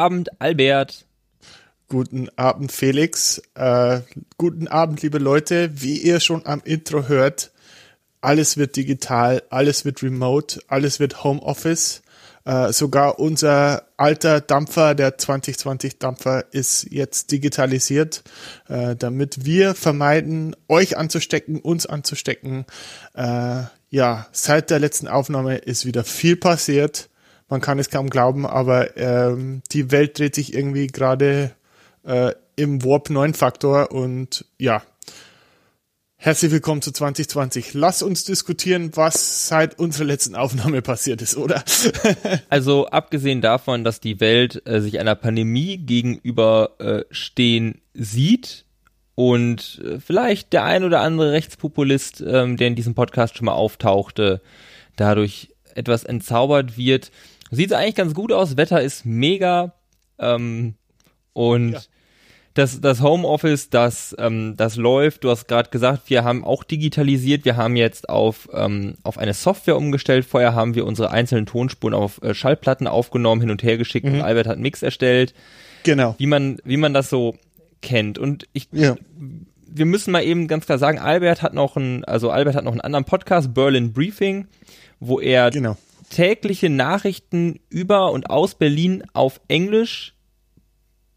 Guten Abend, Albert. Guten Abend, Felix. Äh, guten Abend, liebe Leute. Wie ihr schon am Intro hört, alles wird digital, alles wird remote, alles wird Homeoffice. Äh, sogar unser alter Dampfer, der 2020 Dampfer, ist jetzt digitalisiert, äh, damit wir vermeiden, euch anzustecken, uns anzustecken. Äh, ja, seit der letzten Aufnahme ist wieder viel passiert. Man kann es kaum glauben, aber ähm, die Welt dreht sich irgendwie gerade äh, im Warp 9 Faktor und ja, Herzlich willkommen zu 2020. Lass uns diskutieren, was seit unserer letzten Aufnahme passiert ist, oder? also abgesehen davon, dass die Welt äh, sich einer Pandemie gegenüber äh, stehen sieht und äh, vielleicht der ein oder andere Rechtspopulist, ähm, der in diesem Podcast schon mal auftauchte, dadurch etwas entzaubert wird, sieht es eigentlich ganz gut aus. Wetter ist mega ähm, und ja das, das Homeoffice, das, ähm, das läuft. Du hast gerade gesagt, wir haben auch digitalisiert. Wir haben jetzt auf, ähm, auf eine Software umgestellt. Vorher haben wir unsere einzelnen Tonspuren auf äh, Schallplatten aufgenommen, hin und her geschickt mhm. und Albert hat einen Mix erstellt. Genau. Wie man, wie man das so kennt. Und ich, ja. wir müssen mal eben ganz klar sagen, Albert hat noch einen, also Albert hat noch einen anderen Podcast, Berlin Briefing, wo er genau. Tägliche Nachrichten über und aus Berlin auf Englisch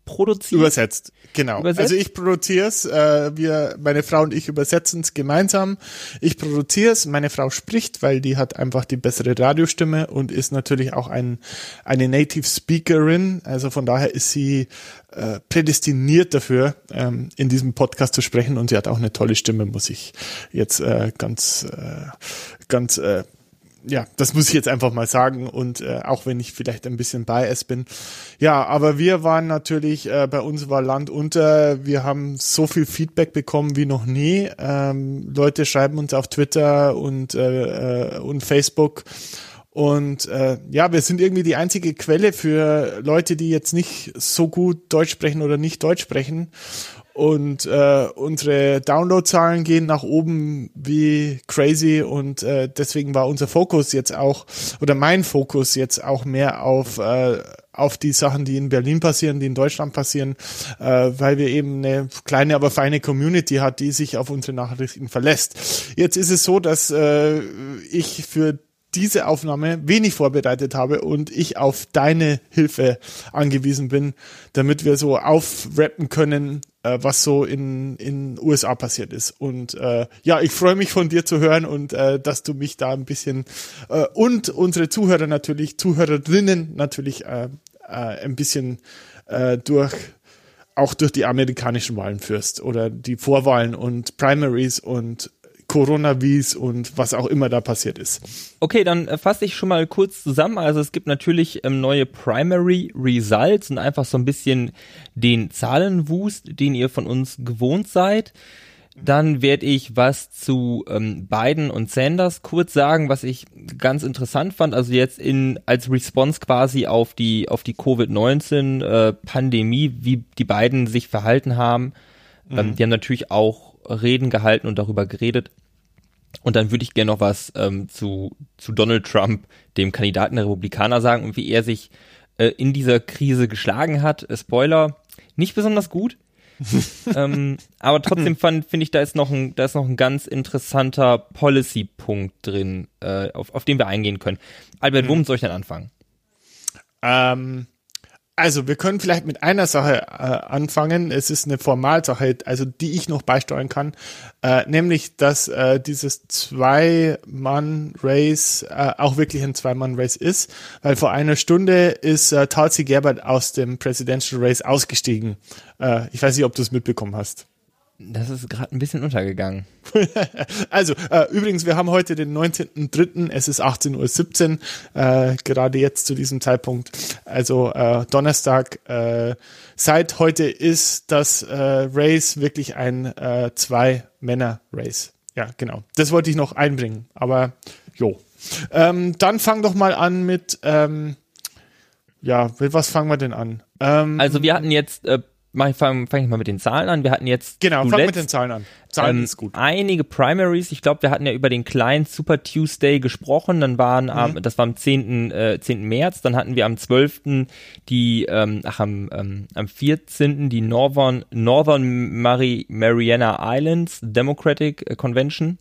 produziert. Übersetzt, genau. Übersetzt? Also ich produziere es, äh, wir, meine Frau und ich übersetzen es gemeinsam. Ich produziere es, meine Frau spricht, weil die hat einfach die bessere Radiostimme und ist natürlich auch ein, eine Native Speakerin. Also von daher ist sie äh, prädestiniert dafür, ähm, in diesem Podcast zu sprechen und sie hat auch eine tolle Stimme, muss ich jetzt äh, ganz, äh, ganz äh, ja, das muss ich jetzt einfach mal sagen und äh, auch wenn ich vielleicht ein bisschen biased bin. Ja, aber wir waren natürlich, äh, bei uns war Land unter, wir haben so viel Feedback bekommen wie noch nie. Ähm, Leute schreiben uns auf Twitter und, äh, äh, und Facebook und äh, ja, wir sind irgendwie die einzige Quelle für Leute, die jetzt nicht so gut Deutsch sprechen oder nicht Deutsch sprechen und äh, unsere Downloadzahlen gehen nach oben wie crazy und äh, deswegen war unser Fokus jetzt auch oder mein Fokus jetzt auch mehr auf äh, auf die Sachen, die in Berlin passieren, die in Deutschland passieren, äh, weil wir eben eine kleine, aber feine Community hat, die sich auf unsere Nachrichten verlässt. Jetzt ist es so, dass äh, ich für diese Aufnahme wenig vorbereitet habe und ich auf deine Hilfe angewiesen bin, damit wir so aufrappen können, äh, was so in in USA passiert ist. Und äh, ja, ich freue mich von dir zu hören und äh, dass du mich da ein bisschen äh, und unsere Zuhörer natürlich, Zuhörerinnen natürlich äh, äh, ein bisschen äh, durch auch durch die amerikanischen Wahlen führst oder die Vorwahlen und Primaries und Coronavirus und was auch immer da passiert ist. Okay, dann äh, fasse ich schon mal kurz zusammen. Also es gibt natürlich ähm, neue Primary Results und einfach so ein bisschen den Zahlenwust, den ihr von uns gewohnt seid. Dann werde ich was zu ähm, Biden und Sanders kurz sagen, was ich ganz interessant fand. Also jetzt in als Response quasi auf die auf die Covid-19 äh, wie die beiden sich verhalten haben. Ähm, mhm. Ähm, die haben natürlich auch Reden gehalten und darüber geredet. Und dann würde ich gerne noch was ähm, zu, zu Donald Trump, dem Kandidaten der Republikaner, sagen und wie er sich äh, in dieser Krise geschlagen hat. Äh, Spoiler, nicht besonders gut. ähm, aber trotzdem finde ich, da ist noch ein, da ist noch ein ganz interessanter Policy-Punkt drin, äh, auf, auf den wir eingehen können. Albert, womit soll ich denn anfangen? Ähm, also, wir können vielleicht mit einer Sache äh, anfangen. Es ist eine Formalsache, also die ich noch beisteuern kann, äh, nämlich, dass äh, dieses Zwei-Mann-Race äh, auch wirklich ein Zwei-Mann-Race ist, weil vor einer Stunde ist äh, Tulsi Gabbard aus dem Presidential Race ausgestiegen. Äh, ich weiß nicht, ob du es mitbekommen hast. Das ist gerade ein bisschen untergegangen. also, äh, übrigens, wir haben heute den 19.03., es ist 18.17 Uhr, äh, gerade jetzt zu diesem Zeitpunkt. Also äh, Donnerstag. Äh, seit heute ist das äh, Race wirklich ein äh, Zwei-Männer-Race. Ja, genau. Das wollte ich noch einbringen, aber jo. Ähm, dann fang doch mal an mit, ähm, ja, mit was fangen wir denn an? Ähm, also wir hatten jetzt äh, fange fang ich mal mit den Zahlen an. Wir hatten jetzt genau, fang mit den Zahlen an. Zahlen ähm, ist gut. Einige Primaries. Ich glaube, wir hatten ja über den kleinen Super Tuesday gesprochen. Dann waren am, mhm. das war am 10. Äh, 10. März. Dann hatten wir am 12. die, ähm, ach am, ähm, am 14. die Northern Northern Mari Mariana Islands Democratic Convention.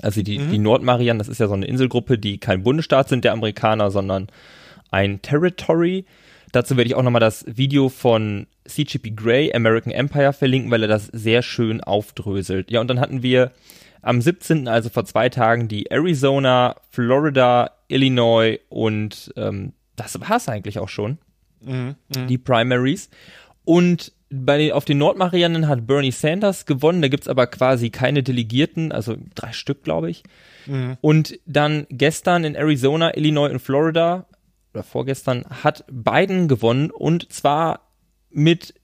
Also die, mhm. die Nordmarianen, das ist ja so eine Inselgruppe, die kein Bundesstaat sind der Amerikaner, sondern ein Territory. Dazu werde ich auch nochmal das Video von CGP Grey, American Empire, verlinken, weil er das sehr schön aufdröselt. Ja, und dann hatten wir am 17., also vor zwei Tagen, die Arizona, Florida, Illinois und ähm, das war es eigentlich auch schon. Mhm, mh. Die Primaries. Und bei den, auf den Nordmarianen hat Bernie Sanders gewonnen. Da gibt's aber quasi keine Delegierten, also drei Stück, glaube ich. Mhm. Und dann gestern in Arizona, Illinois und Florida oder vorgestern hat Biden gewonnen und zwar mit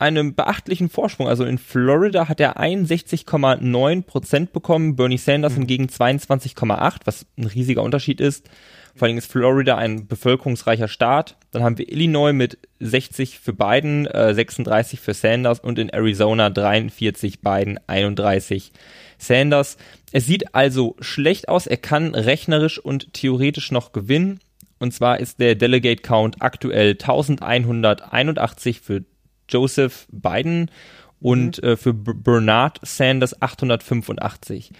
einem beachtlichen Vorsprung. Also in Florida hat er 61,9 Prozent bekommen, Bernie Sanders mhm. hingegen 22,8, was ein riesiger Unterschied ist. Vor allem ist Florida ein bevölkerungsreicher Staat. Dann haben wir Illinois mit 60 für Biden, äh, 36 für Sanders und in Arizona 43 Biden, 31 Sanders. Es sieht also schlecht aus. Er kann rechnerisch und theoretisch noch gewinnen. Und zwar ist der Delegate Count aktuell 1181 für Joseph Biden und mhm. äh, für B Bernard Sanders 885.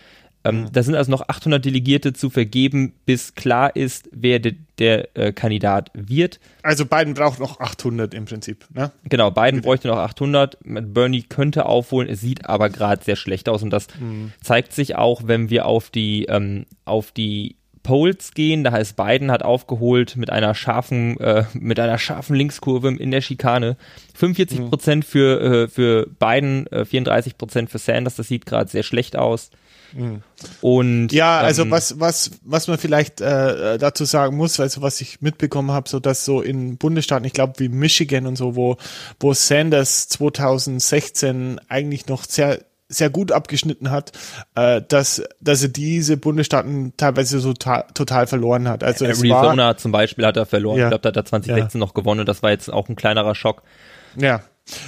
Ähm, mhm. Da sind also noch 800 Delegierte zu vergeben, bis klar ist, wer de, der äh, Kandidat wird. Also Biden braucht noch 800 im Prinzip, ne? Genau, Biden bräuchte noch 800. Bernie könnte aufholen, es sieht aber gerade sehr schlecht aus und das mhm. zeigt sich auch, wenn wir auf die ähm, auf die Polls gehen. Da heißt Biden hat aufgeholt mit einer scharfen, äh, mit einer scharfen Linkskurve in der Schikane. 45 mhm. Prozent für, äh, für Biden, äh, 34 Prozent für Sanders. Das sieht gerade sehr schlecht aus. Mhm. Und ja, also ähm, was was was man vielleicht äh, dazu sagen muss, also was ich mitbekommen habe, so dass so in Bundesstaaten, ich glaube wie Michigan und so, wo wo Sanders 2016 eigentlich noch sehr sehr gut abgeschnitten hat, äh, dass, dass er diese Bundesstaaten teilweise so total verloren hat. Also Arizona war, zum Beispiel hat er verloren. Ja, ich glaube, da hat er 2016 ja. noch gewonnen und das war jetzt auch ein kleinerer Schock. Ja.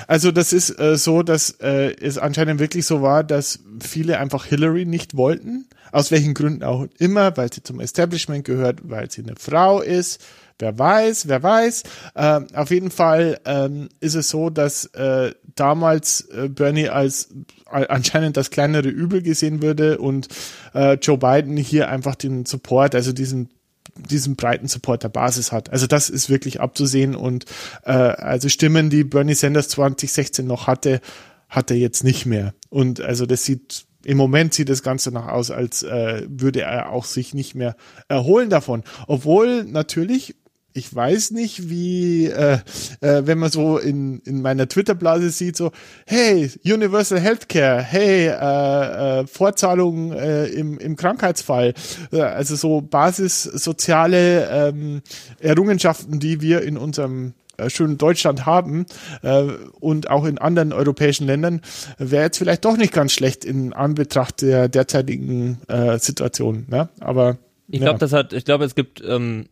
Also das ist äh, so, dass äh, es anscheinend wirklich so war, dass viele einfach Hillary nicht wollten, aus welchen Gründen auch immer, weil sie zum Establishment gehört, weil sie eine Frau ist, Wer weiß, wer weiß. Äh, auf jeden Fall ähm, ist es so, dass äh, damals äh, Bernie als anscheinend das kleinere Übel gesehen würde und äh, Joe Biden hier einfach den Support, also diesen diesen breiten Support der Basis hat. Also das ist wirklich abzusehen und äh, also Stimmen, die Bernie Sanders 2016 noch hatte, hat er jetzt nicht mehr. Und also das sieht im Moment sieht das Ganze noch aus, als äh, würde er auch sich nicht mehr erholen davon. Obwohl natürlich ich weiß nicht, wie, äh, äh, wenn man so in, in meiner Twitter-Blase sieht, so, hey, Universal Healthcare, hey, äh, äh, Vorzahlung äh, im, im Krankheitsfall, äh, also so basissoziale ähm, Errungenschaften, die wir in unserem äh, schönen Deutschland haben äh, und auch in anderen europäischen Ländern, wäre jetzt vielleicht doch nicht ganz schlecht in Anbetracht der derzeitigen äh, Situation. Ne? Aber ich glaube, ja. das hat, ich glaube, es gibt ähm,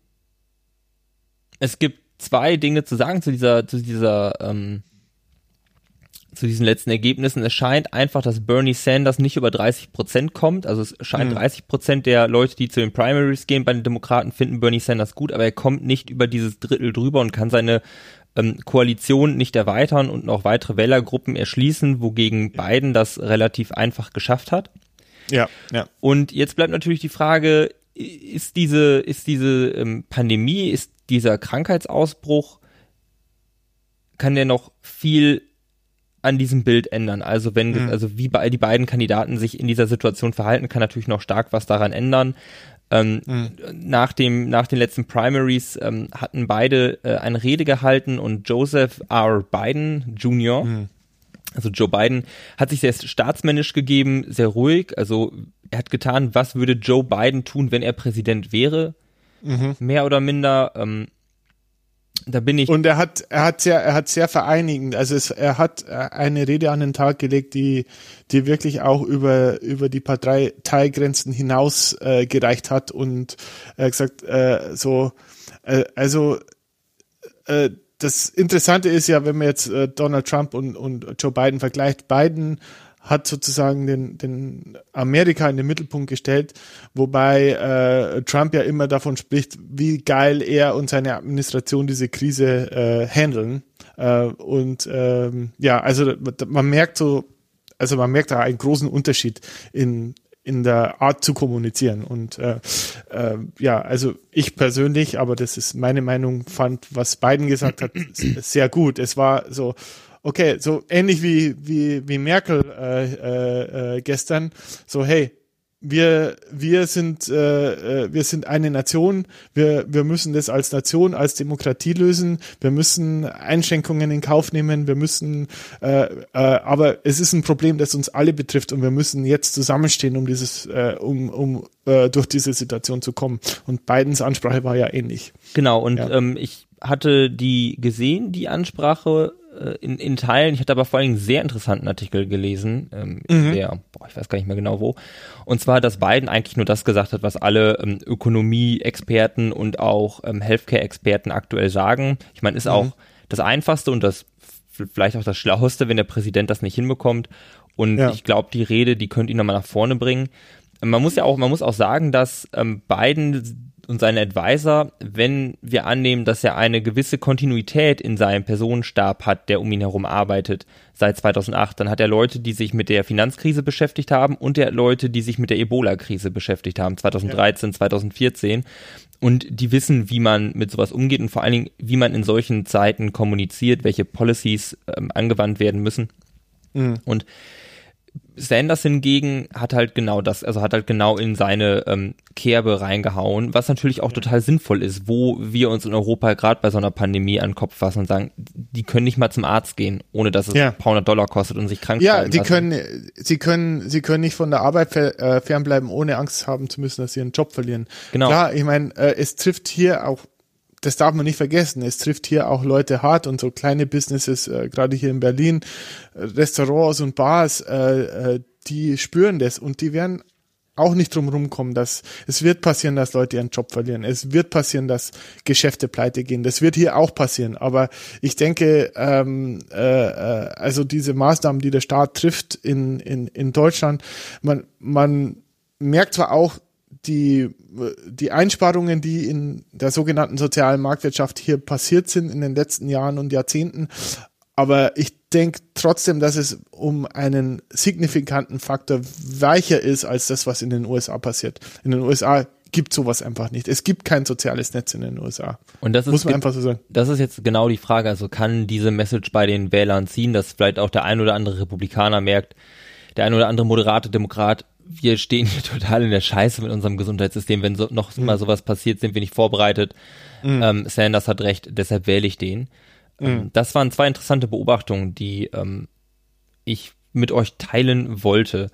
es gibt zwei Dinge zu sagen zu dieser, zu dieser, ähm, zu diesen letzten Ergebnissen. Es scheint einfach, dass Bernie Sanders nicht über 30 Prozent kommt. Also es scheint mhm. 30 Prozent der Leute, die zu den Primaries gehen bei den Demokraten, finden Bernie Sanders gut, aber er kommt nicht über dieses Drittel drüber und kann seine ähm, Koalition nicht erweitern und noch weitere Wählergruppen erschließen, wogegen Biden das relativ einfach geschafft hat. Ja, ja. Und jetzt bleibt natürlich die Frage, ist diese, ist diese ähm, Pandemie, ist dieser Krankheitsausbruch, kann der noch viel an diesem Bild ändern. Also wenn, mhm. also wie bei, die beiden Kandidaten sich in dieser Situation verhalten, kann natürlich noch stark was daran ändern. Ähm, mhm. Nach dem, nach den letzten Primaries ähm, hatten beide äh, eine Rede gehalten und Joseph R. Biden Jr., mhm. also Joe Biden, hat sich sehr staatsmännisch gegeben, sehr ruhig. Also er hat getan, was würde Joe Biden tun, wenn er Präsident wäre? Mhm. Mehr oder minder. Ähm, da bin ich. Und er hat, er hat sehr, er hat sehr vereinigend. Also es, er hat äh, eine Rede an den Tag gelegt, die, die wirklich auch über über die Parteigrenzen hinaus äh, gereicht hat und äh, gesagt, äh, so, äh, also äh, das Interessante ist ja, wenn man jetzt äh, Donald Trump und, und Joe Biden vergleicht, Biden hat sozusagen den, den Amerika in den Mittelpunkt gestellt, wobei äh, Trump ja immer davon spricht, wie geil er und seine Administration diese Krise äh, handeln. Äh, und ähm, ja, also man merkt so, also man merkt da einen großen Unterschied in in der Art zu kommunizieren. Und äh, äh, ja, also ich persönlich, aber das ist meine Meinung, fand, was Biden gesagt hat, sehr gut. Es war so, okay, so ähnlich wie, wie, wie Merkel äh, äh, äh, gestern, so hey, wir, wir sind, äh, äh, wir sind eine Nation. Wir, wir müssen das als Nation, als Demokratie lösen. Wir müssen Einschränkungen in Kauf nehmen. Wir müssen, äh, äh, aber es ist ein Problem, das uns alle betrifft und wir müssen jetzt zusammenstehen, um dieses, äh, um, um äh, durch diese Situation zu kommen. Und Bidens Ansprache war ja ähnlich. Genau. Und ja. ähm, ich hatte die gesehen, die Ansprache in, in Teilen. Ich hatte aber vor allem einen sehr interessanten Artikel gelesen, ähm, mhm. der, boah, ich weiß gar nicht mehr genau wo. Und zwar, dass Biden eigentlich nur das gesagt hat, was alle ähm, Ökonomie-Experten und auch ähm, Healthcare-Experten aktuell sagen. Ich meine, ist mhm. auch das Einfachste und das vielleicht auch das Schlaueste, wenn der Präsident das nicht hinbekommt. Und ja. ich glaube, die Rede, die könnte ihn nochmal nach vorne bringen. Man muss ja auch, man muss auch sagen, dass ähm, Biden und seine Advisor, wenn wir annehmen, dass er eine gewisse Kontinuität in seinem Personenstab hat, der um ihn herum arbeitet seit 2008, dann hat er Leute, die sich mit der Finanzkrise beschäftigt haben und er Leute, die sich mit der Ebola-Krise beschäftigt haben, 2013, ja. 2014 und die wissen, wie man mit sowas umgeht und vor allen Dingen, wie man in solchen Zeiten kommuniziert, welche Policies ähm, angewandt werden müssen. Mhm. Und Sanders hingegen hat halt genau das, also hat halt genau in seine ähm, Kerbe reingehauen, was natürlich auch total sinnvoll ist, wo wir uns in Europa gerade bei so einer Pandemie an den Kopf fassen und sagen, die können nicht mal zum Arzt gehen, ohne dass es ja. ein paar hundert Dollar kostet und sich krank Ja, die lassen. können, sie können, sie können nicht von der Arbeit äh, fernbleiben, ohne Angst haben zu müssen, dass sie ihren Job verlieren. Genau. Klar, ich meine, äh, es trifft hier auch das darf man nicht vergessen. Es trifft hier auch Leute hart und so kleine Businesses, äh, gerade hier in Berlin, äh, Restaurants und Bars, äh, äh, die spüren das und die werden auch nicht drum rumkommen, dass es wird passieren, dass Leute ihren Job verlieren. Es wird passieren, dass Geschäfte pleite gehen. Das wird hier auch passieren. Aber ich denke, ähm, äh, äh also diese Maßnahmen, die der Staat trifft in, in, in Deutschland, man, man merkt zwar auch, die, die Einsparungen, die in der sogenannten sozialen Marktwirtschaft hier passiert sind in den letzten Jahren und Jahrzehnten. Aber ich denke trotzdem, dass es um einen signifikanten Faktor weicher ist als das, was in den USA passiert. In den USA gibt sowas einfach nicht. Es gibt kein soziales Netz in den USA. Und das ist, muss man einfach so sagen. Das ist jetzt genau die Frage. Also kann diese Message bei den Wählern ziehen, dass vielleicht auch der ein oder andere Republikaner merkt, der ein oder andere moderate Demokrat wir stehen hier total in der Scheiße mit unserem Gesundheitssystem. Wenn so, noch mhm. mal sowas passiert, sind wir nicht vorbereitet. Mhm. Ähm, Sanders hat recht, deshalb wähle ich den. Ähm, mhm. das waren zwei interessante Beobachtungen, die ähm, ich mit euch teilen wollte.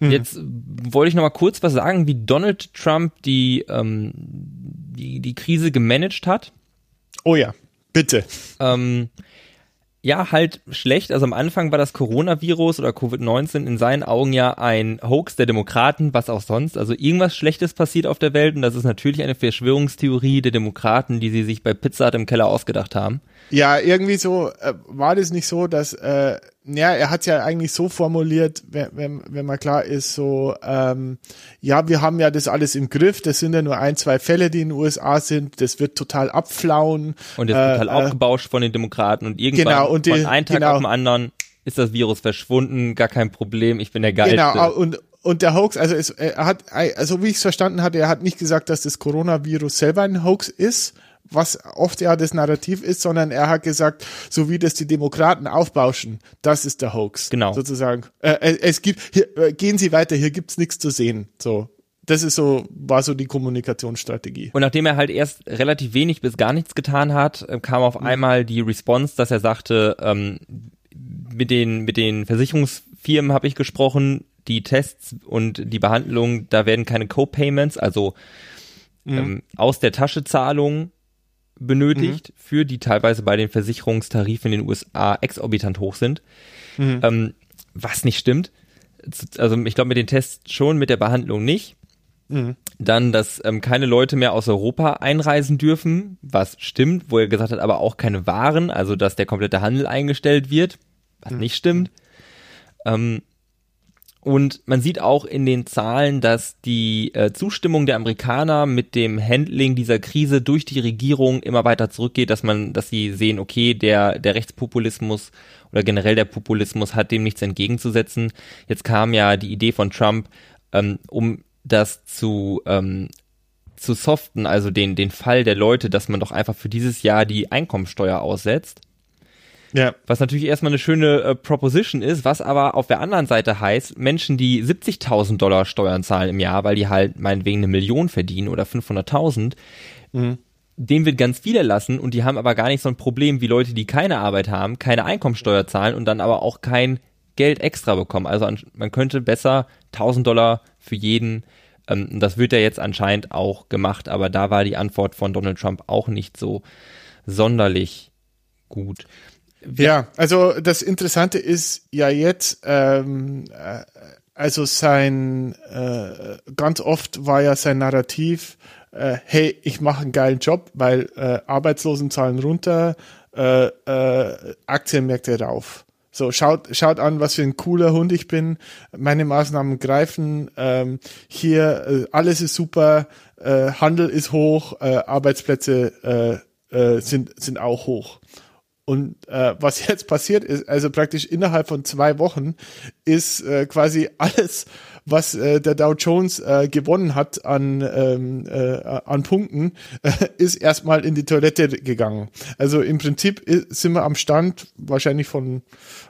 Mhm. Jetzt wollte ich noch mal kurz was sagen, wie Donald Trump die, ähm, die, die Krise gemanagt hat. Oh ja, bitte. Ähm, ja, halt schlecht. Also am Anfang war das Coronavirus oder Covid-19 in seinen Augen ja ein Hoax der Demokraten, was auch sonst. Also irgendwas Schlechtes passiert auf der Welt und das ist natürlich eine Verschwörungstheorie der Demokraten, die sie sich bei Pizza Hut im Keller ausgedacht haben. Ja, irgendwie so äh, war das nicht so, dass äh, ja, er hat ja eigentlich so formuliert, wenn, wenn, wenn man klar ist, so, ähm, ja, wir haben ja das alles im Griff, das sind ja nur ein, zwei Fälle, die in den USA sind, das wird total abflauen. Und das wird total äh, aufgebauscht von den Demokraten und irgendwann genau, und die, von einem Tag genau. auf den anderen ist das Virus verschwunden, gar kein Problem, ich bin der Geilste. Genau, und, und der Hoax, also es, er hat, also wie ich es verstanden hatte, er hat nicht gesagt, dass das Coronavirus selber ein Hoax ist, was oft ja das Narrativ ist, sondern er hat gesagt, so wie das die Demokraten aufbauschen, das ist der Hoax. Genau. Sozusagen. Äh, äh es gibt, hier, äh, gehen Sie weiter, hier gibt's nichts zu sehen. So. Das ist so, war so die Kommunikationsstrategie. Und nachdem er halt erst relativ wenig bis gar nichts getan hat, äh, kam auf mhm. einmal die Response, dass er sagte, ähm, mit den, mit den Versicherungsfirmen habe ich gesprochen, die Tests und die Behandlung, da werden keine Co-Payments, also mhm. ähm, aus der Tasche Zahlungen benötigt, mhm. für die teilweise bei den Versicherungstarifen in den USA exorbitant hoch sind. Mhm. Ähm, was nicht stimmt. Also ich glaube mit den Tests schon, mit der Behandlung nicht. Mhm. Dann, dass ähm, keine Leute mehr aus Europa einreisen dürfen, was stimmt, wo er gesagt hat, aber auch keine Waren, also dass der komplette Handel eingestellt wird, was mhm. nicht stimmt. Ähm, und man sieht auch in den Zahlen, dass die äh, Zustimmung der Amerikaner mit dem Handling dieser Krise durch die Regierung immer weiter zurückgeht, dass man, dass sie sehen, okay, der, der Rechtspopulismus oder generell der Populismus hat dem nichts entgegenzusetzen. Jetzt kam ja die Idee von Trump, ähm, um das zu ähm, zu soften, also den den Fall der Leute, dass man doch einfach für dieses Jahr die Einkommensteuer aussetzt ja. Was natürlich erstmal eine schöne äh, Proposition ist, was aber auf der anderen Seite heißt, Menschen, die 70.000 Dollar Steuern zahlen im Jahr, weil die halt meinetwegen eine Million verdienen oder 500.000, mhm. denen wird ganz viel erlassen und die haben aber gar nicht so ein Problem wie Leute, die keine Arbeit haben, keine Einkommensteuer zahlen und dann aber auch kein Geld extra bekommen. Also man könnte besser 1000 Dollar für jeden ähm, das wird ja jetzt anscheinend auch gemacht, aber da war die Antwort von Donald Trump auch nicht so sonderlich gut. Ja, also das Interessante ist ja jetzt, ähm, äh, also sein, äh, ganz oft war ja sein Narrativ, äh, hey, ich mache einen geilen Job, weil äh, Arbeitslosenzahlen runter, äh, äh, Aktienmärkte rauf. So, schaut, schaut an, was für ein cooler Hund ich bin. Meine Maßnahmen greifen. Ähm, hier, äh, alles ist super. Äh, Handel ist hoch. Äh, Arbeitsplätze äh, äh, sind, sind auch hoch. Und äh, was jetzt passiert ist, also praktisch innerhalb von zwei Wochen, ist äh, quasi alles, was äh, der Dow Jones äh, gewonnen hat an, ähm, äh, an Punkten, äh, ist erstmal in die Toilette gegangen. Also im Prinzip sind wir am Stand wahrscheinlich von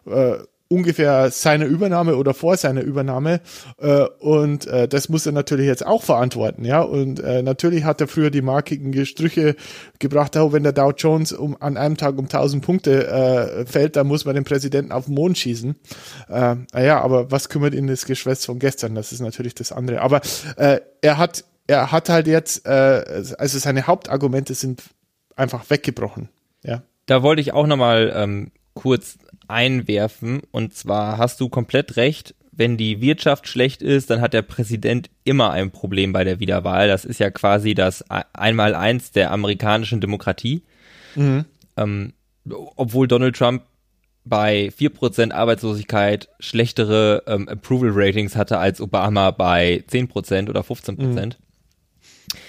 äh, ungefähr seiner Übernahme oder vor seiner Übernahme äh, und äh, das muss er natürlich jetzt auch verantworten, ja und äh, natürlich hat er früher die markigen Gestrüche gebracht, oh, wenn der Dow Jones um an einem Tag um 1000 Punkte äh, fällt, dann muss man den Präsidenten auf den Mond schießen. Äh, naja, aber was kümmert ihn das Geschwätz von gestern? Das ist natürlich das andere. Aber äh, er hat er hat halt jetzt, äh, also seine Hauptargumente sind einfach weggebrochen, ja. Da wollte ich auch nochmal ähm, kurz einwerfen. Und zwar hast du komplett recht, wenn die Wirtschaft schlecht ist, dann hat der Präsident immer ein Problem bei der Wiederwahl. Das ist ja quasi das Einmaleins der amerikanischen Demokratie. Mhm. Ähm, obwohl Donald Trump bei 4% Arbeitslosigkeit schlechtere ähm, Approval Ratings hatte als Obama bei 10% oder 15%. Mhm.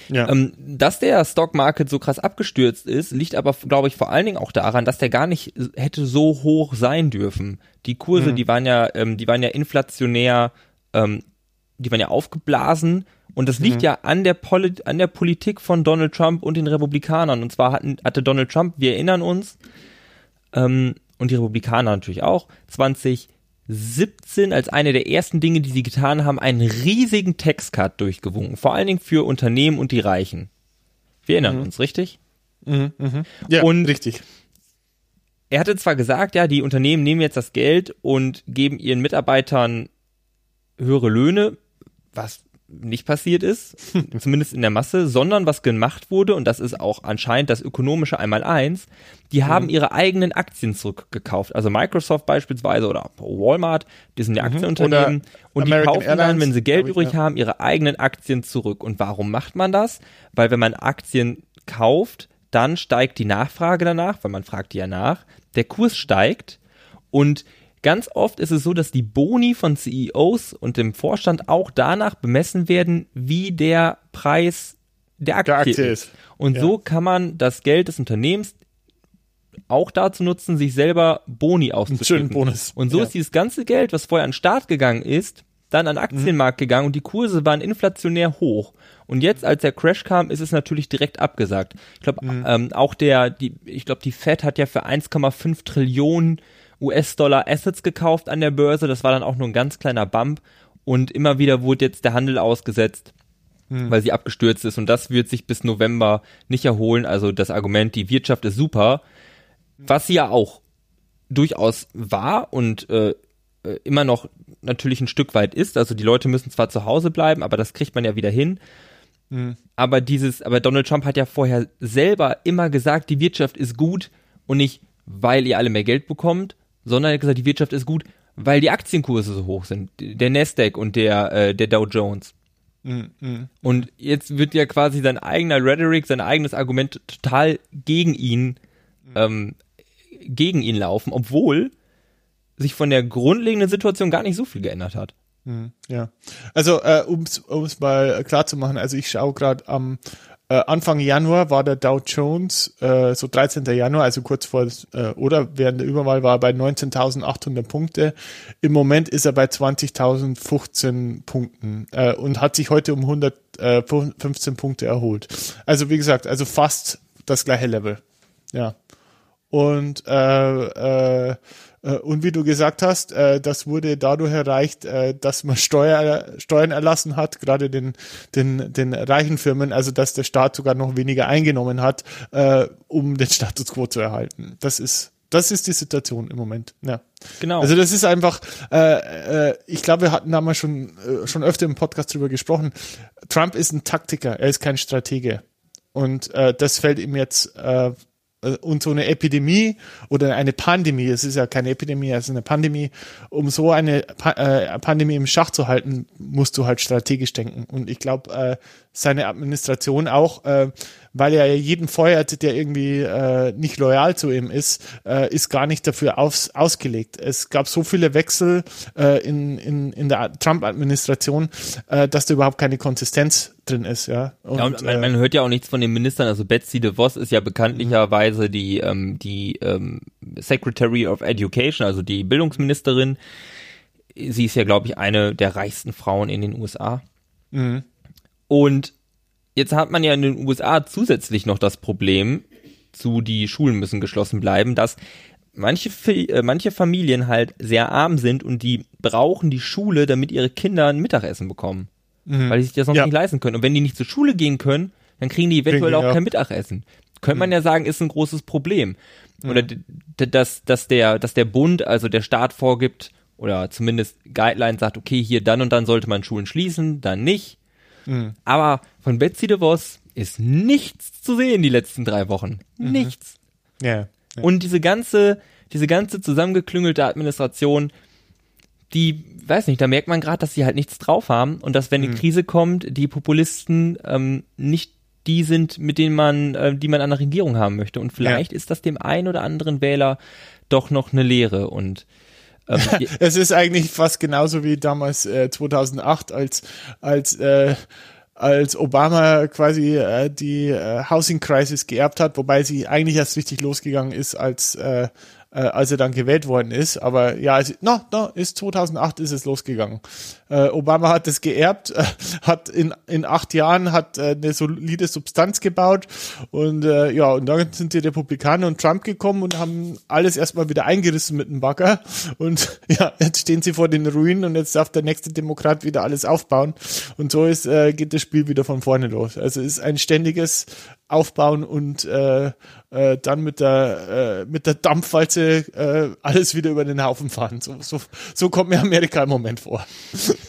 Ja. Ähm, dass der Stock Market so krass abgestürzt ist, liegt aber, glaube ich, vor allen Dingen auch daran, dass der gar nicht hätte so hoch sein dürfen. Die Kurse, mhm. die waren ja, ähm, die waren ja inflationär, ähm, die waren ja aufgeblasen. Und das liegt mhm. ja an der, Poli an der Politik von Donald Trump und den Republikanern. Und zwar hatten, hatte Donald Trump, wir erinnern uns, ähm, und die Republikaner natürlich auch, 20 17 als eine der ersten Dinge, die sie getan haben, einen riesigen Textcut durchgewunken. Vor allen Dingen für Unternehmen und die Reichen. Wir erinnern mhm. uns, richtig? Mhm, mh. Ja, und richtig. Er hatte zwar gesagt, ja, die Unternehmen nehmen jetzt das Geld und geben ihren Mitarbeitern höhere Löhne, was nicht passiert ist, zumindest in der Masse, sondern was gemacht wurde, und das ist auch anscheinend das ökonomische Einmaleins, die mhm. haben ihre eigenen Aktien zurückgekauft. Also Microsoft beispielsweise oder Walmart, die sind ja mhm. Aktienunternehmen und American die kaufen Airlines, dann, wenn sie Geld übrig ich, ja. haben, ihre eigenen Aktien zurück. Und warum macht man das? Weil wenn man Aktien kauft, dann steigt die Nachfrage danach, weil man fragt die ja nach, der Kurs steigt und Ganz oft ist es so, dass die Boni von CEOs und dem Vorstand auch danach bemessen werden, wie der Preis der Aktie, der Aktie ist. Und ja. so kann man das Geld des Unternehmens auch dazu nutzen, sich selber Boni auszuschütten. Bonus. Und so ja. ist dieses ganze Geld, was vorher an den Start gegangen ist, dann an den Aktienmarkt mhm. gegangen und die Kurse waren inflationär hoch. Und jetzt, als der Crash kam, ist es natürlich direkt abgesagt. Ich glaube, mhm. ähm, auch der, die, ich glaube, die Fed hat ja für 1,5 Trillionen US-Dollar Assets gekauft an der Börse. Das war dann auch nur ein ganz kleiner Bump. Und immer wieder wurde jetzt der Handel ausgesetzt, hm. weil sie abgestürzt ist. Und das wird sich bis November nicht erholen. Also das Argument, die Wirtschaft ist super, was sie ja auch durchaus war und äh, äh immer noch natürlich ein Stück weit ist. Also die Leute müssen zwar zu Hause bleiben, aber das kriegt man ja wieder hin. Mhm. Aber dieses, aber Donald Trump hat ja vorher selber immer gesagt, die Wirtschaft ist gut und nicht, weil ihr alle mehr Geld bekommt, sondern er hat gesagt, die Wirtschaft ist gut, weil die Aktienkurse so hoch sind. Der Nasdaq und der, äh, der Dow Jones. Mm, mm. Und jetzt wird ja quasi sein eigener Rhetoric, sein eigenes Argument total gegen ihn, mm. ähm, gegen ihn laufen, obwohl sich von der grundlegenden Situation gar nicht so viel geändert hat. Mm, ja, also äh, um es mal klar zu machen, also ich schaue gerade am äh, Anfang Januar war der Dow Jones, äh, so 13. Januar, also kurz vor, äh, oder während der Überwahl war er bei 19.800 Punkte. Im Moment ist er bei 20.015 Punkten äh, und hat sich heute um 115 Punkte erholt. Also wie gesagt, also fast das gleiche Level. Ja. Und äh, äh, äh, und wie du gesagt hast, äh, das wurde dadurch erreicht, äh, dass man Steuer, Steuern erlassen hat, gerade den, den, den reichen Firmen, also dass der Staat sogar noch weniger eingenommen hat, um den Status quo zu erhalten. Das ist das ist die Situation im Moment. Ja. Genau. Also das ist einfach, äh, äh, ich glaube, wir hatten damals schon, äh, schon öfter im Podcast drüber gesprochen. Trump ist ein Taktiker, er ist kein Stratege. Und äh, das fällt ihm jetzt äh, äh, und so eine Epidemie oder eine Pandemie, es ist ja keine Epidemie, es ist eine Pandemie, um so eine pa äh, Pandemie im Schach zu halten, musst du halt strategisch denken. Und ich glaube, äh, seine Administration auch, äh, weil er jeden feuert, der irgendwie äh, nicht loyal zu ihm ist, äh, ist gar nicht dafür aufs, ausgelegt. Es gab so viele Wechsel äh, in, in, in der Trump-Administration, äh, dass da überhaupt keine Konsistenz drin ist, ja. Und, ja, und man, man, hört ja auch nichts von den Ministern. Also Betsy DeVos ist ja bekanntlicherweise die ähm, die ähm, Secretary of Education, also die Bildungsministerin. Sie ist ja, glaube ich, eine der reichsten Frauen in den USA. Mhm. Und jetzt hat man ja in den USA zusätzlich noch das Problem, zu die Schulen müssen geschlossen bleiben, dass manche, äh, manche Familien halt sehr arm sind und die brauchen die Schule, damit ihre Kinder ein Mittagessen bekommen. Mhm. Weil die sich das sonst ja. nicht leisten können. Und wenn die nicht zur Schule gehen können, dann kriegen die eventuell kriegen, auch ja. kein Mittagessen. Könnte man mhm. ja sagen, ist ein großes Problem. Mhm. Oder dass, dass, der, dass der Bund, also der Staat vorgibt, oder zumindest Guidelines sagt, okay, hier dann und dann sollte man Schulen schließen, dann nicht. Mhm. Aber von Betsy DeVos ist nichts zu sehen die letzten drei Wochen. Mhm. Nichts. Ja, ja. Und diese ganze, diese ganze zusammengeklüngelte Administration, die, weiß nicht, da merkt man gerade, dass sie halt nichts drauf haben und dass, wenn mhm. die Krise kommt, die Populisten ähm, nicht die sind, mit denen man, äh, die man an der Regierung haben möchte. Und vielleicht ja. ist das dem einen oder anderen Wähler doch noch eine Lehre und ähm, es ist eigentlich fast genauso wie damals äh, 2008, als als äh, als Obama quasi äh, die äh, Housing Crisis geerbt hat, wobei sie eigentlich erst richtig losgegangen ist, als äh, äh, als er dann gewählt worden ist. Aber ja, also, no, no, ist 2008 ist es losgegangen. Äh, Obama hat es geerbt, äh, hat in, in acht Jahren hat äh, eine solide Substanz gebaut und äh, ja, und dann sind die Republikaner und Trump gekommen und haben alles erstmal wieder eingerissen mit dem Bagger und ja, jetzt stehen sie vor den Ruinen und jetzt darf der nächste Demokrat wieder alles aufbauen und so ist, äh, geht das Spiel wieder von vorne los. Also es ist ein ständiges aufbauen und äh, äh, dann mit der äh, mit der Dampfwalze äh, alles wieder über den Haufen fahren. So, so, so kommt mir Amerika im Moment vor.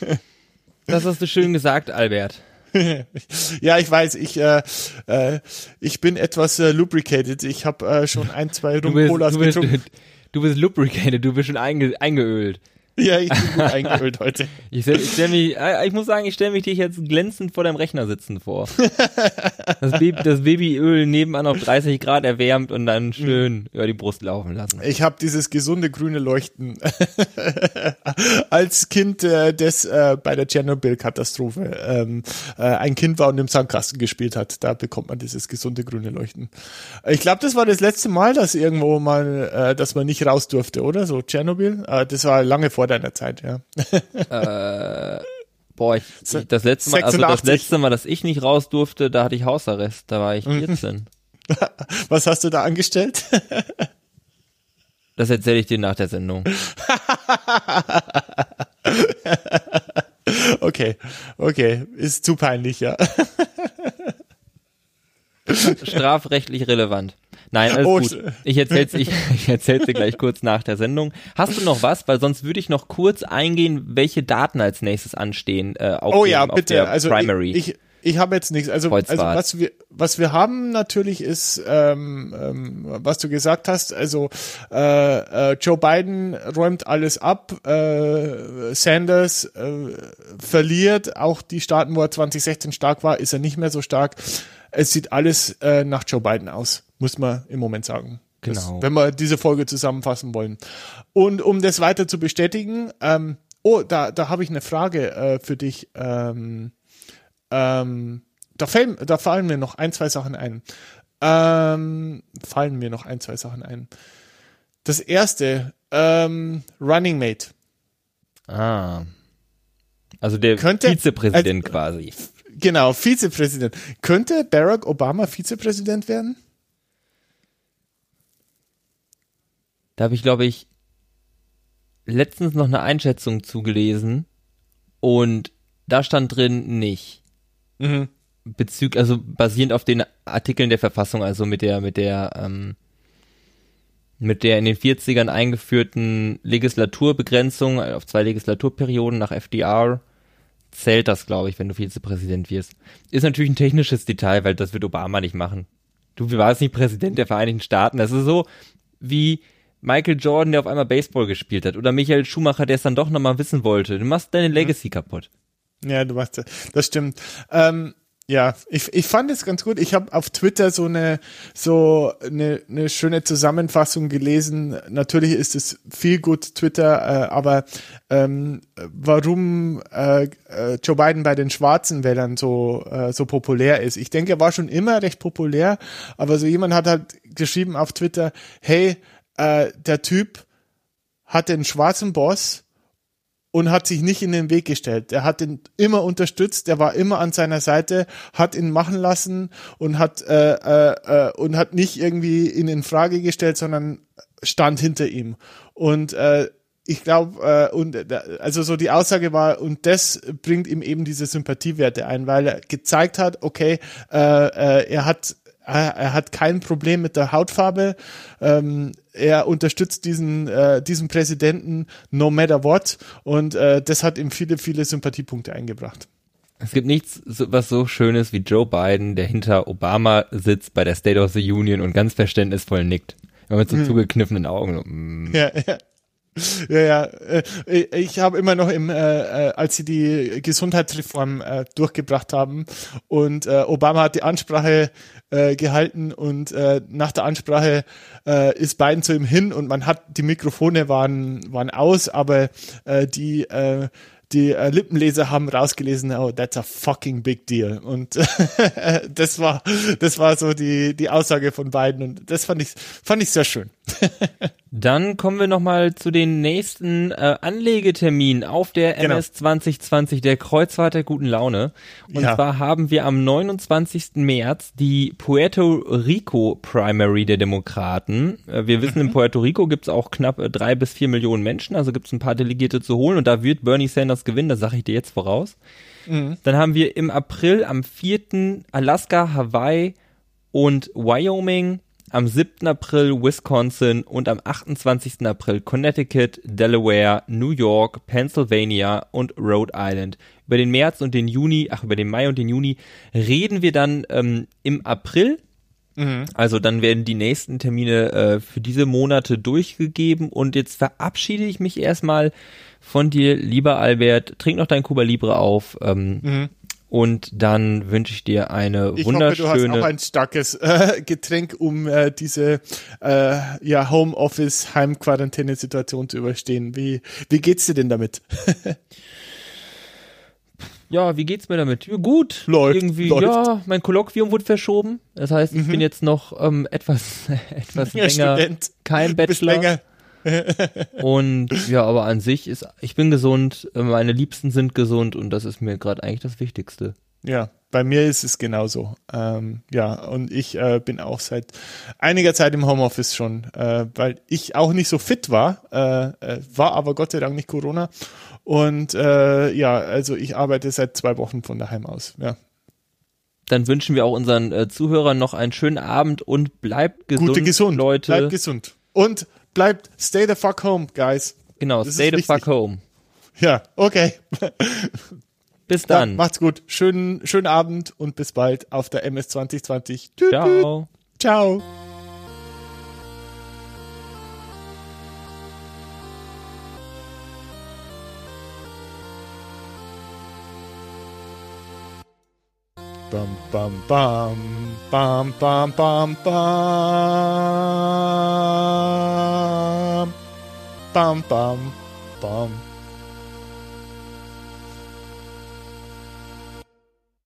das hast du schön gesagt, Albert. ja, ich weiß, ich äh, äh, ich bin etwas äh, lubricated. Ich habe äh, schon ein, zwei Rum Colas getrunken. Du bist lubricated, du bist schon einge eingeölt. Ja, ich bin gut eingeholt heute. Ich, ich, stell mich, äh, ich muss sagen, ich stelle mich dich jetzt glänzend vor deinem Rechner sitzen vor. Das, Baby, das Babyöl nebenan auf 30 Grad erwärmt und dann schön über die Brust laufen lassen. Ich habe dieses gesunde grüne Leuchten als Kind äh, des äh, bei der Tschernobyl-Katastrophe ähm, äh, ein Kind war und im Sandkasten gespielt hat. Da bekommt man dieses gesunde grüne Leuchten. Ich glaube, das war das letzte Mal, dass irgendwo mal, äh, dass man nicht raus durfte, oder? So Tschernobyl. Äh, das war lange vor vor deiner Zeit, ja. äh, boah, ich, ich, das letzte Mal, 86. also das letzte Mal, dass ich nicht raus durfte, da hatte ich Hausarrest, da war ich 14. Was hast du da angestellt? Das erzähle ich dir nach der Sendung. okay, okay, ist zu peinlich, ja. Strafrechtlich relevant. Nein, alles oh, gut. Ich erzähl's, ich, ich erzähl's dir gleich kurz nach der Sendung. Hast du noch was? Weil sonst würde ich noch kurz eingehen, welche Daten als nächstes anstehen äh, auf, oh, ja, bitte. der also Primary. Ich, ich ich habe jetzt nichts. Also, also was wir was wir haben natürlich ist, ähm, ähm, was du gesagt hast. Also äh, äh, Joe Biden räumt alles ab. Äh, Sanders äh, verliert auch die Staaten, wo er 2016 stark war, ist er nicht mehr so stark. Es sieht alles äh, nach Joe Biden aus, muss man im Moment sagen. Genau. Das, wenn wir diese Folge zusammenfassen wollen. Und um das weiter zu bestätigen, ähm, oh, da, da habe ich eine Frage äh, für dich. Ähm, ähm, da, fallen, da fallen mir noch ein, zwei Sachen ein. Ähm, fallen mir noch ein, zwei Sachen ein. Das erste, ähm, Running Mate. Ah. Also der Könnte, Vizepräsident also, quasi. Genau, Vizepräsident. Könnte Barack Obama Vizepräsident werden? Da habe ich, glaube ich, letztens noch eine Einschätzung zugelesen und da stand drin nicht. Mhm. Bezüglich, also basierend auf den Artikeln der Verfassung, also mit der, mit der, ähm, mit der in den 40ern eingeführten Legislaturbegrenzung auf zwei Legislaturperioden nach FDR zählt das, glaube ich, wenn du Vizepräsident wirst. Ist natürlich ein technisches Detail, weil das wird Obama nicht machen. Du warst nicht Präsident der Vereinigten Staaten. Das ist so wie Michael Jordan, der auf einmal Baseball gespielt hat. Oder Michael Schumacher, der es dann doch nochmal wissen wollte. Du machst deine Legacy mhm. kaputt. Ja, du machst das stimmt. Ähm, ja, ich, ich fand es ganz gut. Ich habe auf Twitter so eine so eine, eine schöne Zusammenfassung gelesen. Natürlich ist es viel gut Twitter, äh, aber ähm, warum äh, äh, Joe Biden bei den schwarzen Wählern so äh, so populär ist. Ich denke, er war schon immer recht populär, aber so jemand hat halt geschrieben auf Twitter, hey, äh, der Typ hat den schwarzen Boss und hat sich nicht in den Weg gestellt. Er hat ihn immer unterstützt, er war immer an seiner Seite, hat ihn machen lassen und hat äh, äh, äh, und hat nicht irgendwie ihn in Frage gestellt, sondern stand hinter ihm. Und äh, ich glaube, äh, und äh, also so die Aussage war, und das bringt ihm eben diese Sympathiewerte ein, weil er gezeigt hat, okay, äh, äh, er hat er hat kein Problem mit der Hautfarbe. Ähm, er unterstützt diesen, äh, diesen Präsidenten no matter what. Und äh, das hat ihm viele, viele Sympathiepunkte eingebracht. Es gibt nichts, was so schönes wie Joe Biden, der hinter Obama sitzt bei der State of the Union und ganz verständnisvoll nickt. Mit so hm. zugekniffenen Augen. Mm. Ja, ja. Ja, ja. Äh, ich habe immer noch im, äh, äh, als sie die Gesundheitsreform äh, durchgebracht haben und äh, Obama hat die Ansprache äh, gehalten und äh, nach der Ansprache äh, ist Biden zu ihm hin und man hat die Mikrofone waren waren aus, aber äh, die äh, die äh, Lippenleser haben rausgelesen, oh, that's a fucking big deal. Und das war, das war so die, die Aussage von beiden und das fand ich, fand ich sehr schön. Dann kommen wir nochmal zu den nächsten äh, Anlegeterminen auf der genau. MS 2020, der Kreuzfahrt der guten Laune. Und ja. zwar haben wir am 29. März die Puerto Rico Primary der Demokraten. Äh, wir wissen, mhm. in Puerto Rico gibt es auch knapp äh, drei bis vier Millionen Menschen, also gibt es ein paar Delegierte zu holen und da wird Bernie Sanders gewinnen, das sage ich dir jetzt voraus. Mhm. Dann haben wir im April am 4. Alaska, Hawaii und Wyoming am 7. April Wisconsin und am 28. April Connecticut, Delaware, New York, Pennsylvania und Rhode Island. Über den März und den Juni, ach, über den Mai und den Juni reden wir dann ähm, im April. Mhm. Also dann werden die nächsten Termine äh, für diese Monate durchgegeben und jetzt verabschiede ich mich erstmal von dir, lieber Albert. Trink noch dein Cuba Libre auf. Ähm, mhm. Und dann wünsche ich dir eine ich wunderschöne. Hoffe, du hast auch ein starkes äh, Getränk, um äh, diese äh, ja, Homeoffice, Heimquarantäne-Situation zu überstehen. Wie, wie geht's dir denn damit? ja, wie geht's mir damit? Gut. Läuft. Irgendwie, läuft. ja, mein Kolloquium wurde verschoben. Das heißt, ich mhm. bin jetzt noch ähm, etwas, etwas ja, länger Student. kein Bachelor. und ja, aber an sich ist, ich bin gesund, meine Liebsten sind gesund und das ist mir gerade eigentlich das Wichtigste. Ja, bei mir ist es genauso. Ähm, ja, und ich äh, bin auch seit einiger Zeit im Homeoffice schon, äh, weil ich auch nicht so fit war, äh, äh war aber Gott sei Dank nicht Corona. Und äh, ja, also ich arbeite seit zwei Wochen von daheim aus. Ja. Dann wünschen wir auch unseren äh, Zuhörern noch einen schönen Abend und bleibt gesund, Gute gesund, Leute. Bleibt gesund. Und bleibt, stay the fuck home, guys. Genau, das stay the fuck home. Ja, okay. Bis dann. Ja, macht's gut. Schönen, schönen Abend und bis bald auf der MS 2020. Ciao. Ciao. Bam, bam, bam, bam, bam, bam, bam, bam, bam, bam.